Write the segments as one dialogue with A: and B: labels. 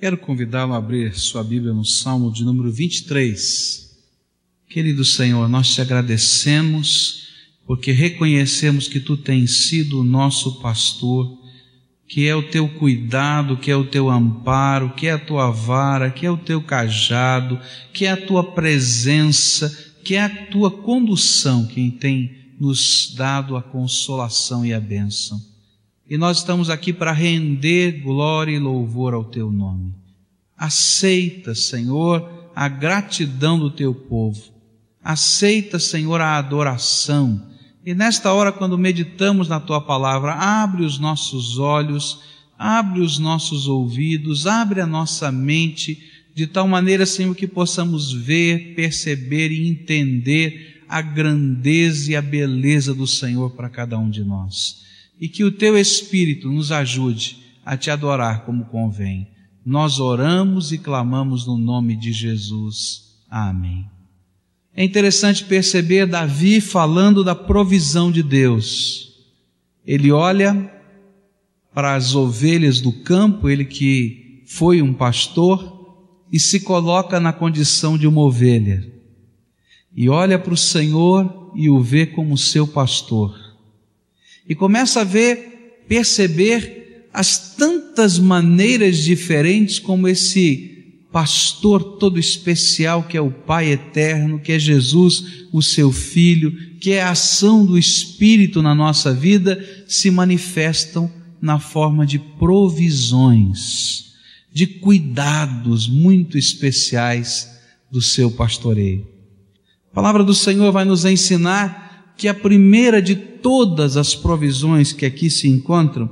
A: Quero convidá-lo a abrir sua Bíblia no Salmo de número 23. Querido Senhor, nós te agradecemos porque reconhecemos que tu tens sido o nosso pastor, que é o teu cuidado, que é o teu amparo, que é a tua vara, que é o teu cajado, que é a tua presença, que é a tua condução quem tem nos dado a consolação e a bênção e nós estamos aqui para render glória e louvor ao teu nome. Aceita, Senhor, a gratidão do teu povo. Aceita, Senhor, a adoração. E nesta hora, quando meditamos na tua palavra, abre os nossos olhos, abre os nossos ouvidos, abre a nossa mente, de tal maneira, Senhor, que possamos ver, perceber e entender a grandeza e a beleza do Senhor para cada um de nós e que o teu Espírito nos ajude a te adorar como convém. Nós oramos e clamamos no nome de Jesus. Amém. É interessante perceber Davi falando da provisão de Deus. Ele olha para as ovelhas do campo, ele que foi um pastor, e se coloca na condição de uma ovelha. E olha para o Senhor e o vê como seu pastor e começa a ver, perceber as tantas maneiras diferentes como esse pastor todo especial que é o Pai eterno, que é Jesus, o seu Filho, que é a ação do Espírito na nossa vida, se manifestam na forma de provisões, de cuidados muito especiais do seu pastoreio. A palavra do Senhor vai nos ensinar que a primeira de todas as provisões que aqui se encontram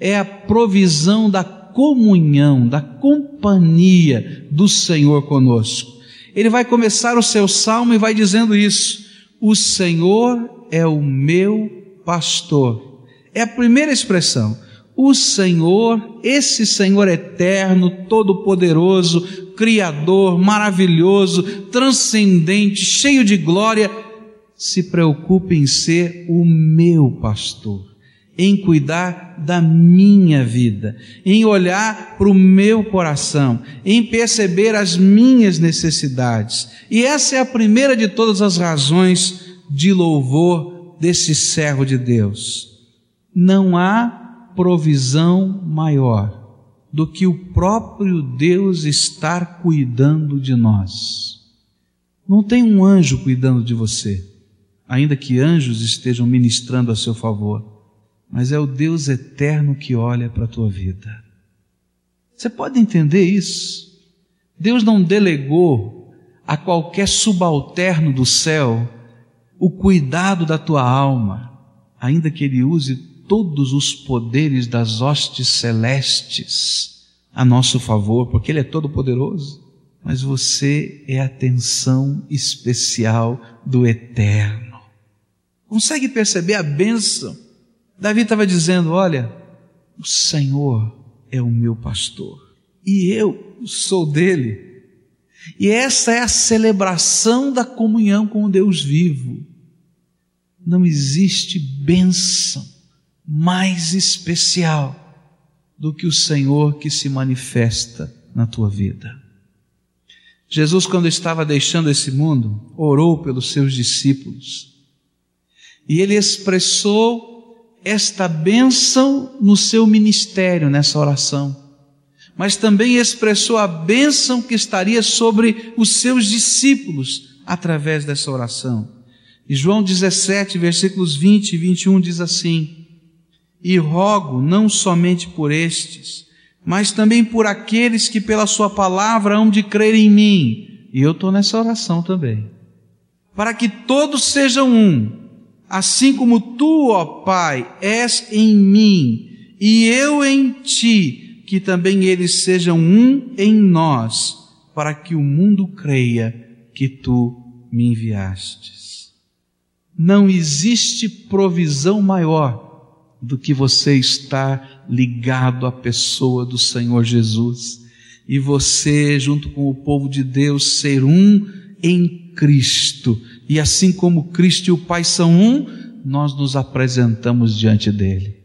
A: é a provisão da comunhão, da companhia do Senhor conosco. Ele vai começar o seu salmo e vai dizendo isso: O Senhor é o meu pastor. É a primeira expressão. O Senhor, esse Senhor eterno, todo-poderoso, criador, maravilhoso, transcendente, cheio de glória, se preocupe em ser o meu pastor, em cuidar da minha vida, em olhar para o meu coração, em perceber as minhas necessidades. E essa é a primeira de todas as razões de louvor desse servo de Deus. Não há provisão maior do que o próprio Deus estar cuidando de nós. Não tem um anjo cuidando de você ainda que anjos estejam ministrando a seu favor, mas é o Deus eterno que olha para a tua vida. Você pode entender isso? Deus não delegou a qualquer subalterno do céu o cuidado da tua alma, ainda que ele use todos os poderes das hostes celestes a nosso favor, porque ele é todo poderoso. Mas você é a atenção especial do eterno. Consegue perceber a bênção? Davi estava dizendo: Olha, o Senhor é o meu pastor e eu sou dele. E essa é a celebração da comunhão com o Deus vivo. Não existe bênção mais especial do que o Senhor que se manifesta na tua vida. Jesus, quando estava deixando esse mundo, orou pelos seus discípulos e ele expressou esta bênção no seu ministério, nessa oração. Mas também expressou a bênção que estaria sobre os seus discípulos através dessa oração. E João 17, versículos 20 e 21 diz assim: E rogo não somente por estes, mas também por aqueles que pela Sua palavra hão de crer em mim. E eu estou nessa oração também. Para que todos sejam um assim como tu, ó Pai, és em mim e eu em ti, que também eles sejam um em nós, para que o mundo creia que tu me enviastes. Não existe provisão maior do que você estar ligado à pessoa do Senhor Jesus e você, junto com o povo de Deus, ser um em Cristo e assim como Cristo e o Pai são um, nós nos apresentamos diante dele.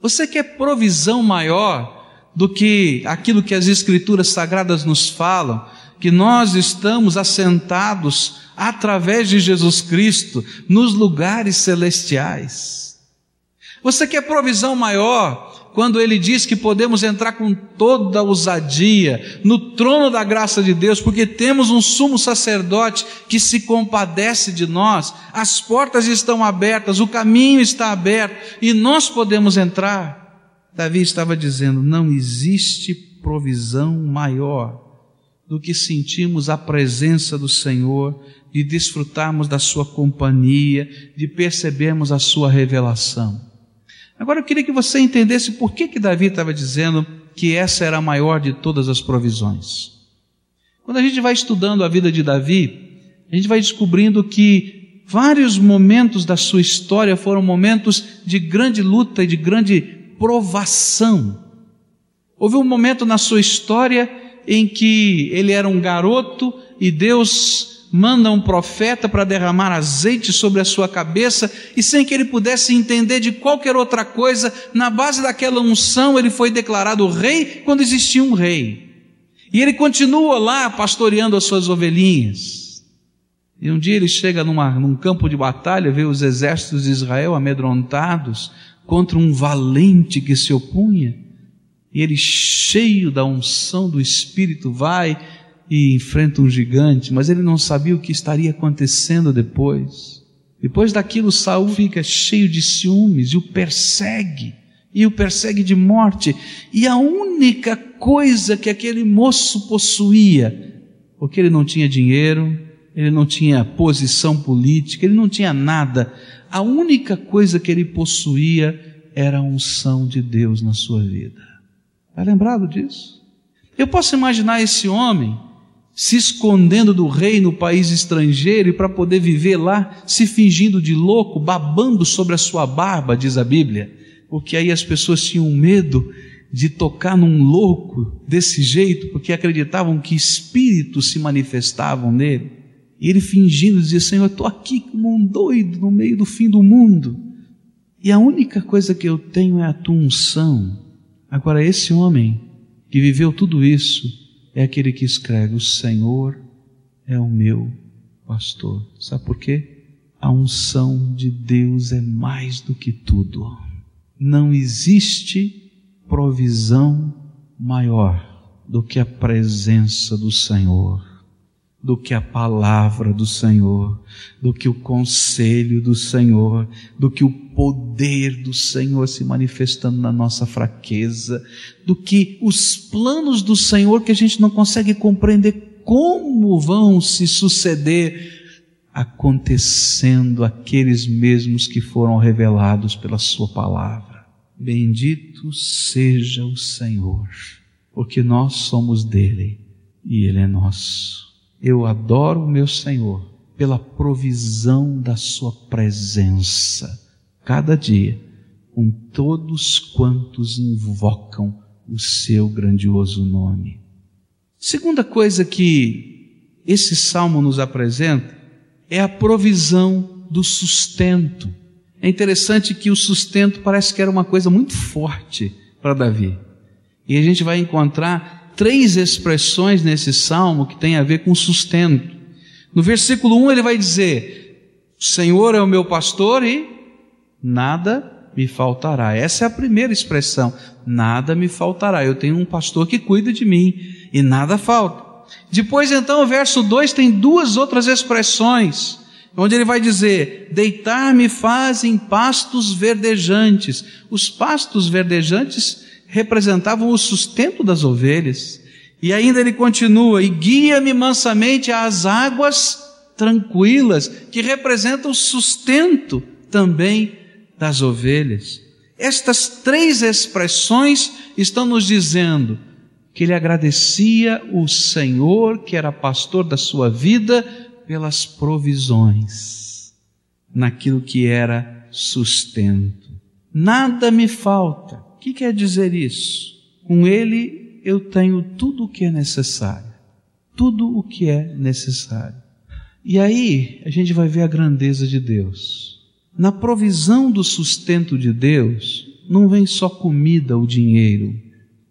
A: Você quer provisão maior do que aquilo que as Escrituras sagradas nos falam, que nós estamos assentados através de Jesus Cristo nos lugares celestiais. Você quer provisão maior? Quando ele diz que podemos entrar com toda ousadia no trono da graça de Deus, porque temos um sumo sacerdote que se compadece de nós, as portas estão abertas, o caminho está aberto e nós podemos entrar. Davi estava dizendo: não existe provisão maior do que sentirmos a presença do Senhor, de desfrutarmos da Sua companhia, de percebermos a Sua revelação. Agora eu queria que você entendesse por que, que Davi estava dizendo que essa era a maior de todas as provisões. Quando a gente vai estudando a vida de Davi, a gente vai descobrindo que vários momentos da sua história foram momentos de grande luta e de grande provação. Houve um momento na sua história em que ele era um garoto e Deus manda um profeta para derramar azeite sobre a sua cabeça, e sem que ele pudesse entender de qualquer outra coisa, na base daquela unção, ele foi declarado rei quando existia um rei. E ele continua lá pastoreando as suas ovelhinhas. E um dia ele chega numa, num campo de batalha, vê os exércitos de Israel amedrontados contra um valente que se opunha. E ele, cheio da unção do Espírito, vai e enfrenta um gigante, mas ele não sabia o que estaria acontecendo depois. Depois daquilo, Saul fica cheio de ciúmes e o persegue, e o persegue de morte. E a única coisa que aquele moço possuía, porque ele não tinha dinheiro, ele não tinha posição política, ele não tinha nada. A única coisa que ele possuía era a unção de Deus na sua vida. Está lembrado disso? Eu posso imaginar esse homem se escondendo do rei no país estrangeiro e para poder viver lá, se fingindo de louco, babando sobre a sua barba, diz a Bíblia, porque aí as pessoas tinham medo de tocar num louco desse jeito, porque acreditavam que espíritos se manifestavam nele. E ele fingindo dizia: Senhor, eu estou aqui como um doido no meio do fim do mundo. E a única coisa que eu tenho é a tua unção. Agora, esse homem que viveu tudo isso, é aquele que escreve: O Senhor é o meu pastor. Sabe por quê? A unção de Deus é mais do que tudo. Não existe provisão maior do que a presença do Senhor, do que a palavra do Senhor, do que o conselho do Senhor, do que o poder do Senhor se manifestando na nossa fraqueza, do que os planos do Senhor que a gente não consegue compreender como vão se suceder, acontecendo aqueles mesmos que foram revelados pela Sua palavra. Bendito seja o Senhor, porque nós somos dele e ele é nosso. Eu adoro o meu Senhor pela provisão da Sua presença cada dia com todos quantos invocam o seu grandioso nome. Segunda coisa que esse salmo nos apresenta é a provisão do sustento. É interessante que o sustento parece que era uma coisa muito forte para Davi. E a gente vai encontrar três expressões nesse salmo que tem a ver com sustento. No versículo 1 ele vai dizer: Senhor é o meu pastor e nada me faltará. Essa é a primeira expressão, nada me faltará. Eu tenho um pastor que cuida de mim e nada falta. Depois, então, o verso 2 tem duas outras expressões, onde ele vai dizer: Deitar-me faz em pastos verdejantes. Os pastos verdejantes representavam o sustento das ovelhas. E ainda ele continua: E guia-me mansamente às águas tranquilas, que representam o sustento também das ovelhas. Estas três expressões estão nos dizendo que ele agradecia o Senhor, que era pastor da sua vida, pelas provisões, naquilo que era sustento. Nada me falta. Que quer dizer isso? Com ele eu tenho tudo o que é necessário. Tudo o que é necessário. E aí a gente vai ver a grandeza de Deus. Na provisão do sustento de Deus, não vem só comida ou dinheiro,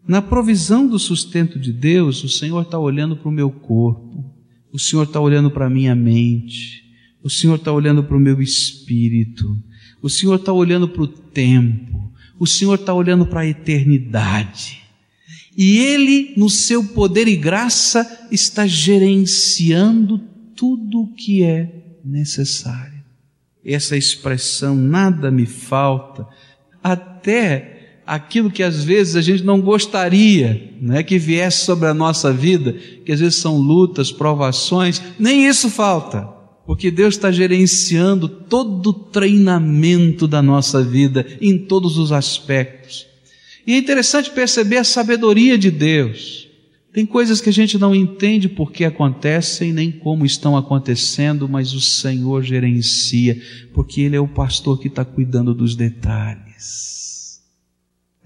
A: Na provisão do sustento de Deus, o Senhor está olhando para o meu corpo, o Senhor está olhando para a minha mente, o Senhor está olhando para o meu espírito, o Senhor está olhando para o tempo, o Senhor está olhando para a eternidade. E Ele, no seu poder e graça, está gerenciando tudo o que é necessário. Essa expressão, nada me falta, até aquilo que às vezes a gente não gostaria né, que viesse sobre a nossa vida, que às vezes são lutas, provações, nem isso falta, porque Deus está gerenciando todo o treinamento da nossa vida em todos os aspectos. E é interessante perceber a sabedoria de Deus. Tem coisas que a gente não entende por que acontecem, nem como estão acontecendo, mas o Senhor gerencia, porque Ele é o pastor que está cuidando dos detalhes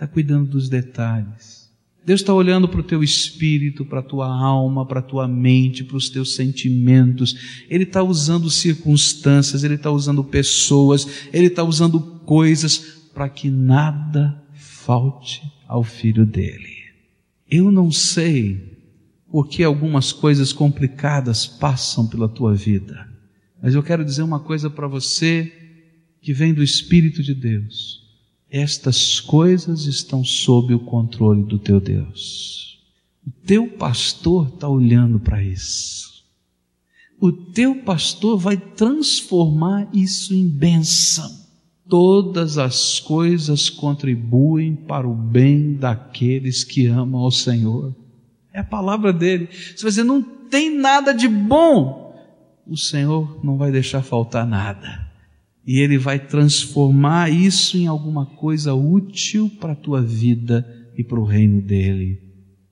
A: está cuidando dos detalhes. Deus está olhando para o teu espírito, para a tua alma, para a tua mente, para os teus sentimentos. Ele está usando circunstâncias, Ele está usando pessoas, Ele está usando coisas para que nada falte ao filho dele. Eu não sei por que algumas coisas complicadas passam pela tua vida, mas eu quero dizer uma coisa para você que vem do Espírito de Deus estas coisas estão sob o controle do teu Deus. O teu pastor está olhando para isso. O teu pastor vai transformar isso em bênção. Todas as coisas contribuem para o bem daqueles que amam ao Senhor. É a palavra dele. Se você não tem nada de bom, o Senhor não vai deixar faltar nada e Ele vai transformar isso em alguma coisa útil para a tua vida e para o reino dele.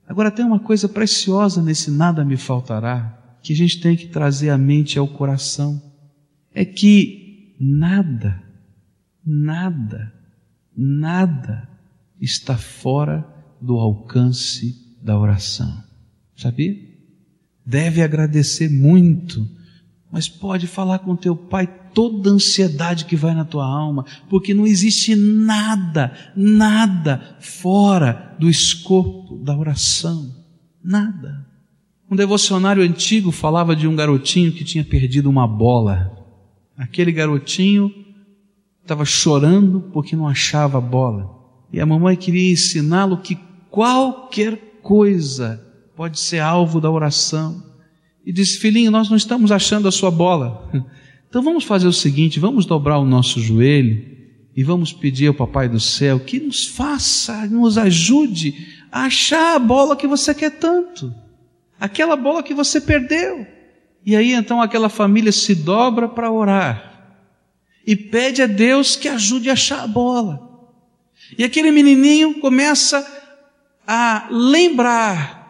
A: Agora tem uma coisa preciosa nesse nada me faltará, que a gente tem que trazer à mente e ao coração. É que nada, nada, nada está fora do alcance da oração. Sabia? Deve agradecer muito, mas pode falar com teu pai toda a ansiedade que vai na tua alma, porque não existe nada, nada fora do escopo da oração. Nada. Um devocionário antigo falava de um garotinho que tinha perdido uma bola. Aquele garotinho estava chorando porque não achava a bola. E a mamãe queria ensiná-lo que qualquer coisa pode ser alvo da oração. E disse: Filhinho, nós não estamos achando a sua bola. Então vamos fazer o seguinte: vamos dobrar o nosso joelho e vamos pedir ao Papai do céu que nos faça, nos ajude a achar a bola que você quer tanto, aquela bola que você perdeu. E aí então aquela família se dobra para orar e pede a Deus que ajude a achar a bola. E aquele menininho começa a lembrar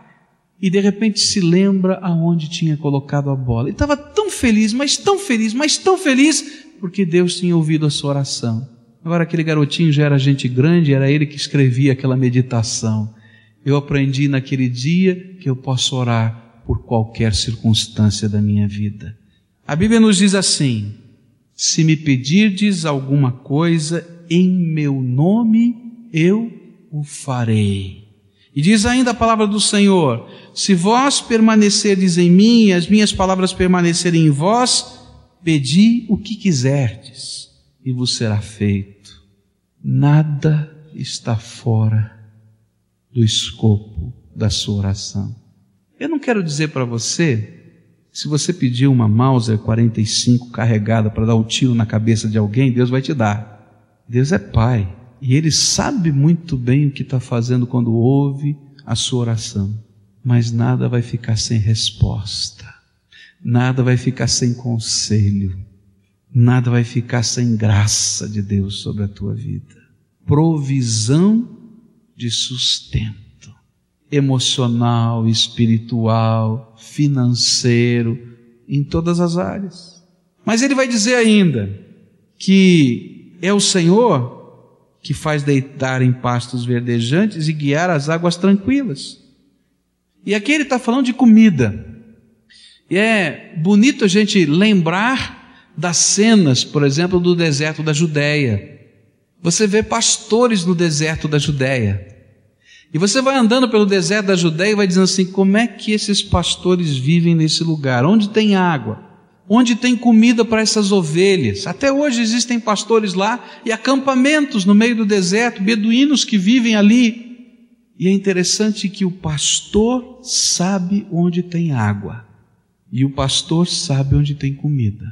A: e de repente se lembra aonde tinha colocado a bola. E estava tão feliz, mas tão feliz, mas tão feliz, porque Deus tinha ouvido a sua oração. Agora aquele garotinho já era gente grande, era ele que escrevia aquela meditação. Eu aprendi naquele dia que eu posso orar por qualquer circunstância da minha vida. A Bíblia nos diz assim: se me pedirdes alguma coisa em meu nome, eu o farei. E diz ainda a palavra do Senhor: Se vós permanecerdes em mim e as minhas palavras permanecerem em vós, pedi o que quiserdes e vos será feito. Nada está fora do escopo da sua oração. Eu não quero dizer para você, se você pedir uma Mauser 45 carregada para dar um tiro na cabeça de alguém, Deus vai te dar. Deus é Pai. E ele sabe muito bem o que está fazendo quando ouve a sua oração. Mas nada vai ficar sem resposta. Nada vai ficar sem conselho. Nada vai ficar sem graça de Deus sobre a tua vida. Provisão de sustento emocional, espiritual, financeiro, em todas as áreas. Mas ele vai dizer ainda que é o Senhor que faz deitar em pastos verdejantes e guiar as águas tranquilas. E aqui ele está falando de comida. E é bonito a gente lembrar das cenas, por exemplo, do deserto da Judéia. Você vê pastores no deserto da Judéia. E você vai andando pelo deserto da Judéia e vai dizendo assim: como é que esses pastores vivem nesse lugar? Onde tem água? Onde tem comida para essas ovelhas? Até hoje existem pastores lá e acampamentos no meio do deserto, beduínos que vivem ali. E é interessante que o pastor sabe onde tem água, e o pastor sabe onde tem comida.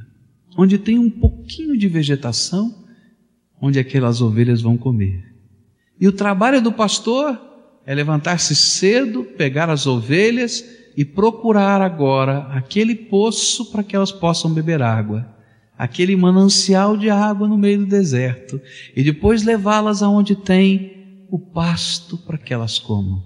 A: Onde tem um pouquinho de vegetação, onde aquelas ovelhas vão comer. E o trabalho do pastor é levantar-se cedo, pegar as ovelhas e procurar agora aquele poço para que elas possam beber água, aquele manancial de água no meio do deserto, e depois levá-las aonde tem o pasto para que elas comam.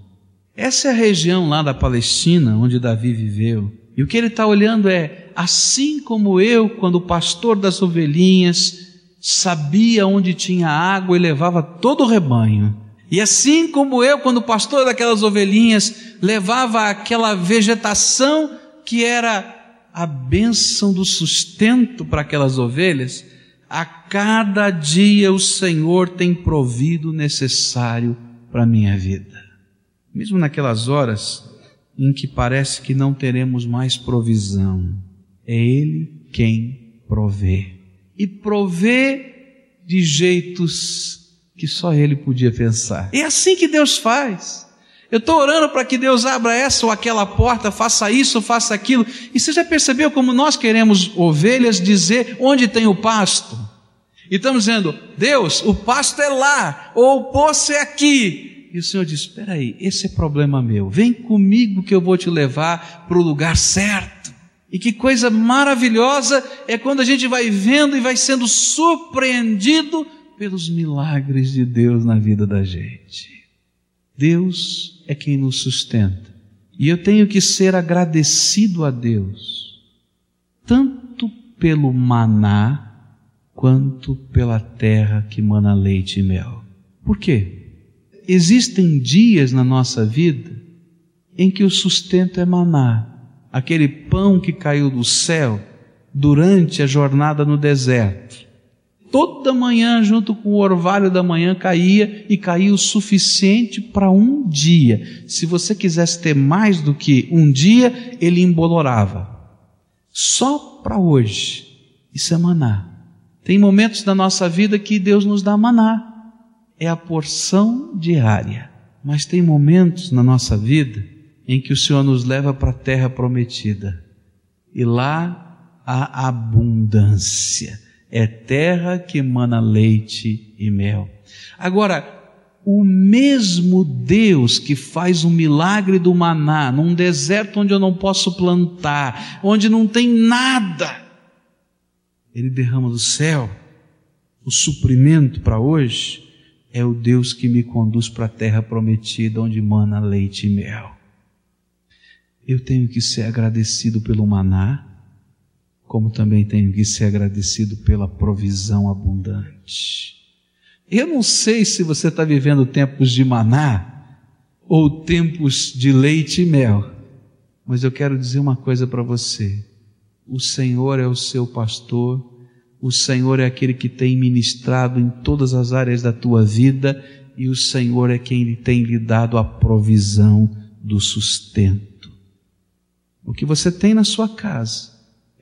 A: Essa é a região lá da Palestina onde Davi viveu. E o que ele está olhando é, assim como eu, quando o pastor das ovelhinhas sabia onde tinha água e levava todo o rebanho, e assim como eu, quando pastor daquelas ovelhinhas levava aquela vegetação que era a bênção do sustento para aquelas ovelhas, a cada dia o Senhor tem provido o necessário para a minha vida. Mesmo naquelas horas em que parece que não teremos mais provisão, é Ele quem provê. E provê de jeitos que só ele podia pensar. É assim que Deus faz. Eu estou orando para que Deus abra essa ou aquela porta, faça isso, faça aquilo. E você já percebeu como nós queremos ovelhas dizer onde tem o pasto? E estamos dizendo, Deus, o pasto é lá, ou o poço é aqui. E o Senhor diz: Espera aí, esse é problema meu. Vem comigo que eu vou te levar para o lugar certo. E que coisa maravilhosa é quando a gente vai vendo e vai sendo surpreendido pelos milagres de Deus na vida da gente. Deus é quem nos sustenta. E eu tenho que ser agradecido a Deus, tanto pelo maná, quanto pela terra que mana leite e mel. Por quê? Existem dias na nossa vida em que o sustento é maná, aquele pão que caiu do céu durante a jornada no deserto toda manhã, junto com o orvalho da manhã, caía e caía o suficiente para um dia. Se você quisesse ter mais do que um dia, ele embolorava. Só para hoje. Isso é maná. Tem momentos da nossa vida que Deus nos dá maná. É a porção diária. Mas tem momentos na nossa vida em que o Senhor nos leva para a terra prometida. E lá há abundância é terra que emana leite e mel. Agora, o mesmo Deus que faz o milagre do maná num deserto onde eu não posso plantar, onde não tem nada, Ele derrama do céu o suprimento para hoje, é o Deus que me conduz para a terra prometida onde mana leite e mel. Eu tenho que ser agradecido pelo maná, como também tenho que ser agradecido pela provisão abundante. Eu não sei se você está vivendo tempos de maná ou tempos de leite e mel, mas eu quero dizer uma coisa para você: o Senhor é o seu pastor, o Senhor é aquele que tem ministrado em todas as áreas da tua vida e o Senhor é quem tem lhe dado a provisão do sustento. O que você tem na sua casa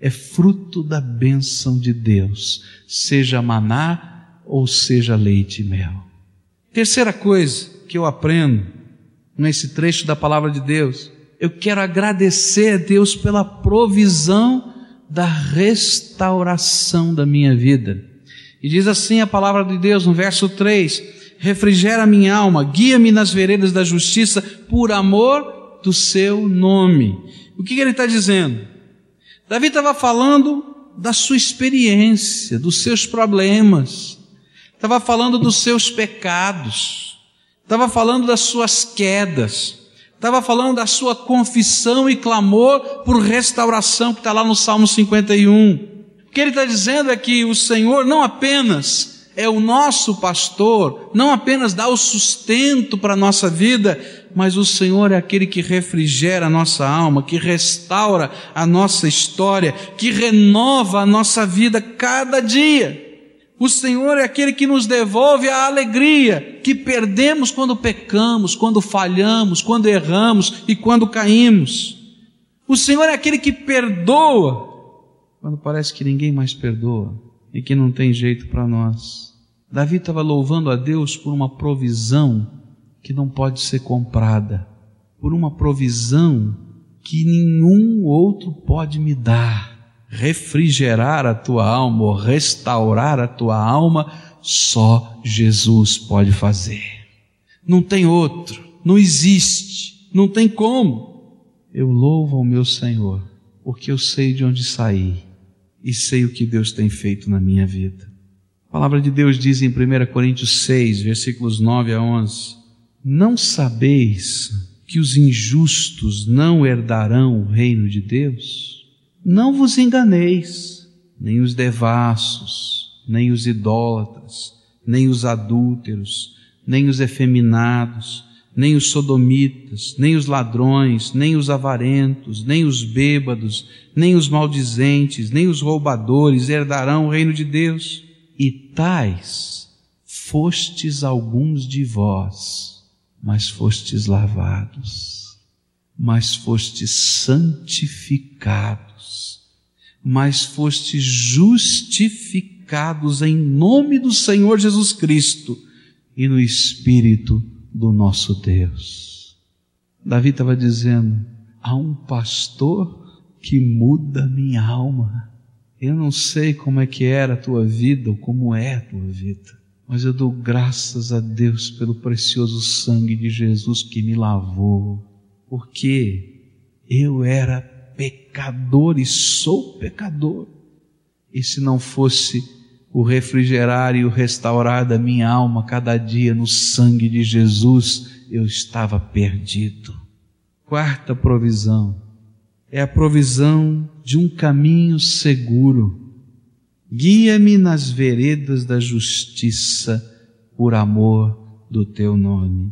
A: é fruto da bênção de Deus, seja maná ou seja leite e mel. Terceira coisa que eu aprendo nesse trecho da palavra de Deus, eu quero agradecer a Deus pela provisão da restauração da minha vida. E diz assim a palavra de Deus no verso 3: Refrigera minha alma, guia-me nas veredas da justiça, por amor do seu nome. O que, que ele está dizendo? Davi estava falando da sua experiência, dos seus problemas, estava falando dos seus pecados, estava falando das suas quedas, estava falando da sua confissão e clamor por restauração, que está lá no Salmo 51. O que ele está dizendo é que o Senhor não apenas é o nosso pastor, não apenas dá o sustento para a nossa vida, mas o Senhor é aquele que refrigera a nossa alma, que restaura a nossa história, que renova a nossa vida cada dia. O Senhor é aquele que nos devolve a alegria que perdemos quando pecamos, quando falhamos, quando erramos e quando caímos. O Senhor é aquele que perdoa quando parece que ninguém mais perdoa e que não tem jeito para nós. Davi estava louvando a Deus por uma provisão que não pode ser comprada, por uma provisão que nenhum outro pode me dar refrigerar a tua alma ou restaurar a tua alma, só Jesus pode fazer. Não tem outro, não existe, não tem como. Eu louvo ao meu Senhor, porque eu sei de onde saí e sei o que Deus tem feito na minha vida. A palavra de Deus diz em 1 Coríntios 6, versículos 9 a 11: Não sabeis que os injustos não herdarão o reino de Deus? Não vos enganeis, nem os devassos, nem os idólatras, nem os adúlteros, nem os efeminados, nem os sodomitas, nem os ladrões, nem os avarentos, nem os bêbados, nem os maldizentes, nem os roubadores herdarão o reino de Deus. E tais fostes alguns de vós, mas fostes lavados, mas fostes santificados mas fostes justificados em nome do Senhor Jesus Cristo e no Espírito do nosso Deus. Davi estava dizendo: há um pastor que muda minha alma. Eu não sei como é que era a tua vida ou como é a tua vida, mas eu dou graças a Deus pelo precioso sangue de Jesus que me lavou, porque eu era pecador e sou pecador. E se não fosse o refrigerar e o restaurar da minha alma cada dia no sangue de Jesus, eu estava perdido. Quarta provisão é a provisão de um caminho seguro. Guia-me nas veredas da justiça por amor do teu nome.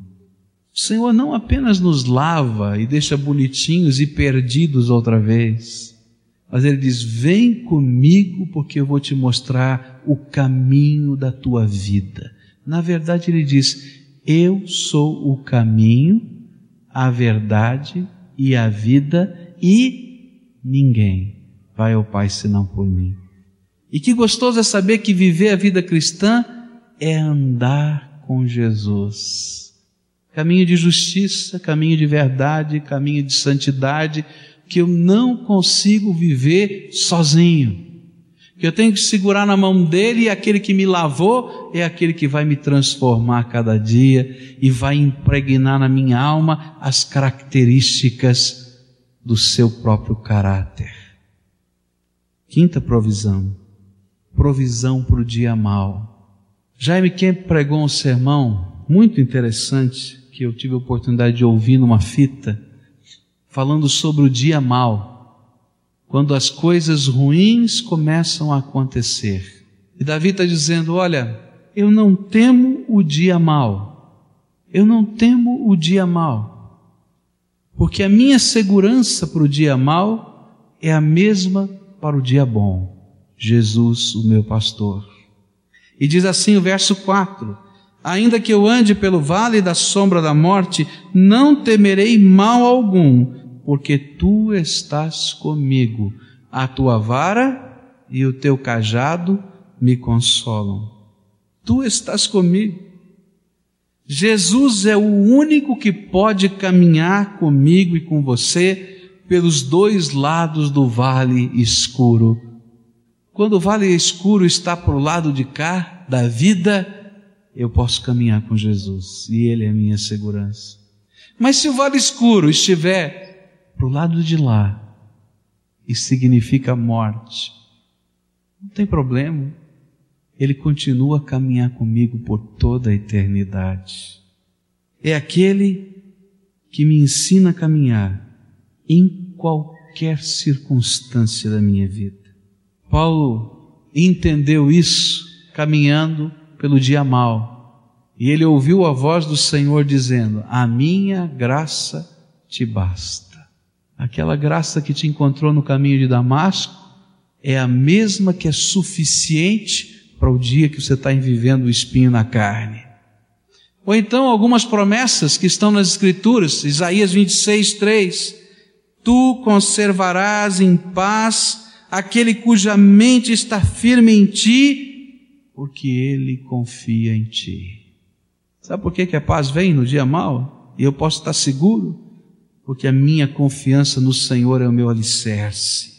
A: O Senhor não apenas nos lava e deixa bonitinhos e perdidos outra vez, mas Ele diz: Vem comigo, porque eu vou te mostrar o caminho da tua vida. Na verdade, Ele diz: Eu sou o caminho, a verdade e a vida, e ninguém vai ao Pai senão por mim. E que gostoso é saber que viver a vida cristã é andar com Jesus caminho de justiça, caminho de verdade, caminho de santidade, que eu não consigo viver sozinho. Que eu tenho que segurar na mão dele e aquele que me lavou é aquele que vai me transformar cada dia e vai impregnar na minha alma as características do seu próprio caráter. Quinta provisão. Provisão para o dia mal. Jaime Kemp pregou um sermão muito interessante que eu tive a oportunidade de ouvir numa fita, falando sobre o dia mal, quando as coisas ruins começam a acontecer. E Davi está dizendo: Olha, eu não temo o dia mal, eu não temo o dia mal, porque a minha segurança para o dia mal é a mesma para o dia bom. Jesus, o meu pastor. E diz assim o verso 4: Ainda que eu ande pelo vale da sombra da morte, não temerei mal algum, porque tu estás comigo. A tua vara e o teu cajado me consolam. Tu estás comigo. Jesus é o único que pode caminhar comigo e com você pelos dois lados do vale escuro. Quando o vale escuro está para o lado de cá, da vida, eu posso caminhar com Jesus e Ele é minha segurança. Mas se o vale escuro estiver para o lado de lá, e significa morte, não tem problema, Ele continua a caminhar comigo por toda a eternidade. É aquele que me ensina a caminhar em qualquer circunstância da minha vida. Paulo entendeu isso caminhando pelo dia mau. E ele ouviu a voz do Senhor dizendo: A minha graça te basta. Aquela graça que te encontrou no caminho de Damasco é a mesma que é suficiente para o dia que você está vivendo o espinho na carne. Ou então algumas promessas que estão nas Escrituras, Isaías 26, 3. Tu conservarás em paz aquele cuja mente está firme em ti, porque ele confia em ti. Sabe por que, que a paz vem no dia mau? E eu posso estar seguro? Porque a minha confiança no Senhor é o meu alicerce.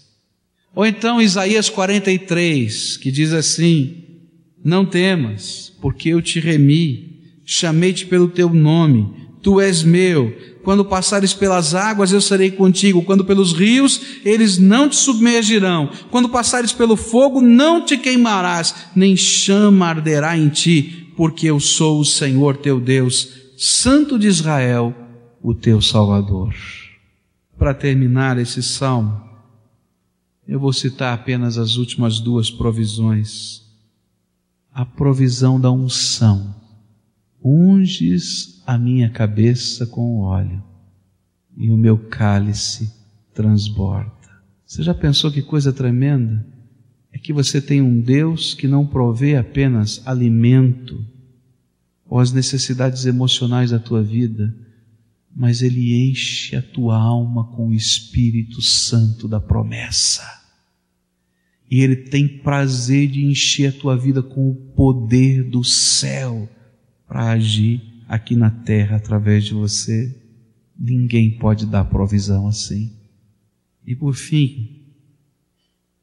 A: Ou então Isaías 43, que diz assim: Não temas, porque eu te remi, chamei-te pelo teu nome, tu és meu. Quando passares pelas águas, eu serei contigo. Quando pelos rios, eles não te submergirão. Quando passares pelo fogo, não te queimarás, nem chama arderá em ti, porque eu sou o Senhor teu Deus, Santo de Israel, o teu Salvador. Para terminar esse salmo, eu vou citar apenas as últimas duas provisões. A provisão da unção. Unges a minha cabeça com óleo e o meu cálice transborda. Você já pensou que coisa tremenda? É que você tem um Deus que não provê apenas alimento ou as necessidades emocionais da tua vida, mas Ele enche a tua alma com o Espírito Santo da promessa. E Ele tem prazer de encher a tua vida com o poder do céu para agir aqui na terra através de você. Ninguém pode dar provisão assim. E por fim,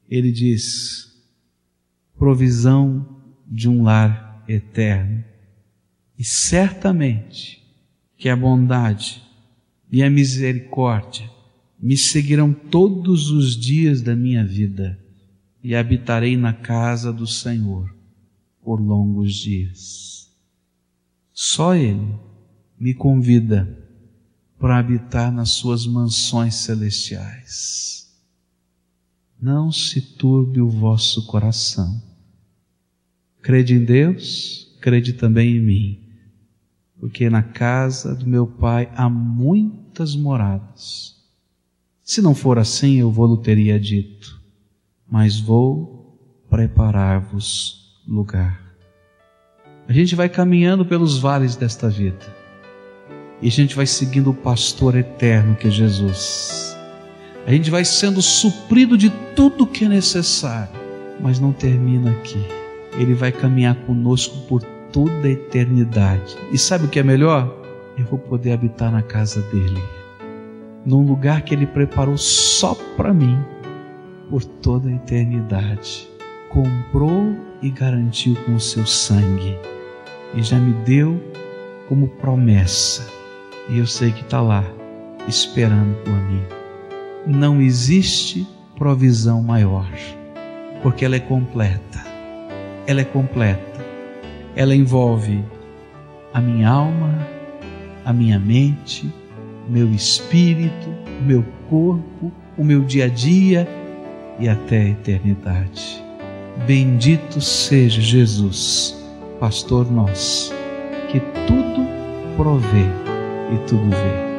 A: Ele diz: provisão de um lar eterno. E certamente, que a bondade e a misericórdia me seguirão todos os dias da minha vida e habitarei na casa do Senhor por longos dias. Só Ele me convida para habitar nas suas mansões celestiais. Não se turbe o vosso coração. Crede em Deus, crede também em mim porque na casa do meu pai há muitas moradas. Se não for assim, eu vou-lhe teria dito, mas vou preparar-vos lugar. A gente vai caminhando pelos vales desta vida, e a gente vai seguindo o pastor eterno que é Jesus. A gente vai sendo suprido de tudo que é necessário, mas não termina aqui. Ele vai caminhar conosco por toda a eternidade. E sabe o que é melhor? Eu vou poder habitar na casa dele, num lugar que ele preparou só para mim, por toda a eternidade. Comprou e garantiu com o seu sangue, e já me deu como promessa, e eu sei que está lá, esperando por mim. Não existe provisão maior, porque ela é completa. Ela é completa ela envolve a minha alma, a minha mente, o meu espírito, o meu corpo, o meu dia a dia e até a eternidade. Bendito seja Jesus, pastor nosso, que tudo provê e tudo vê.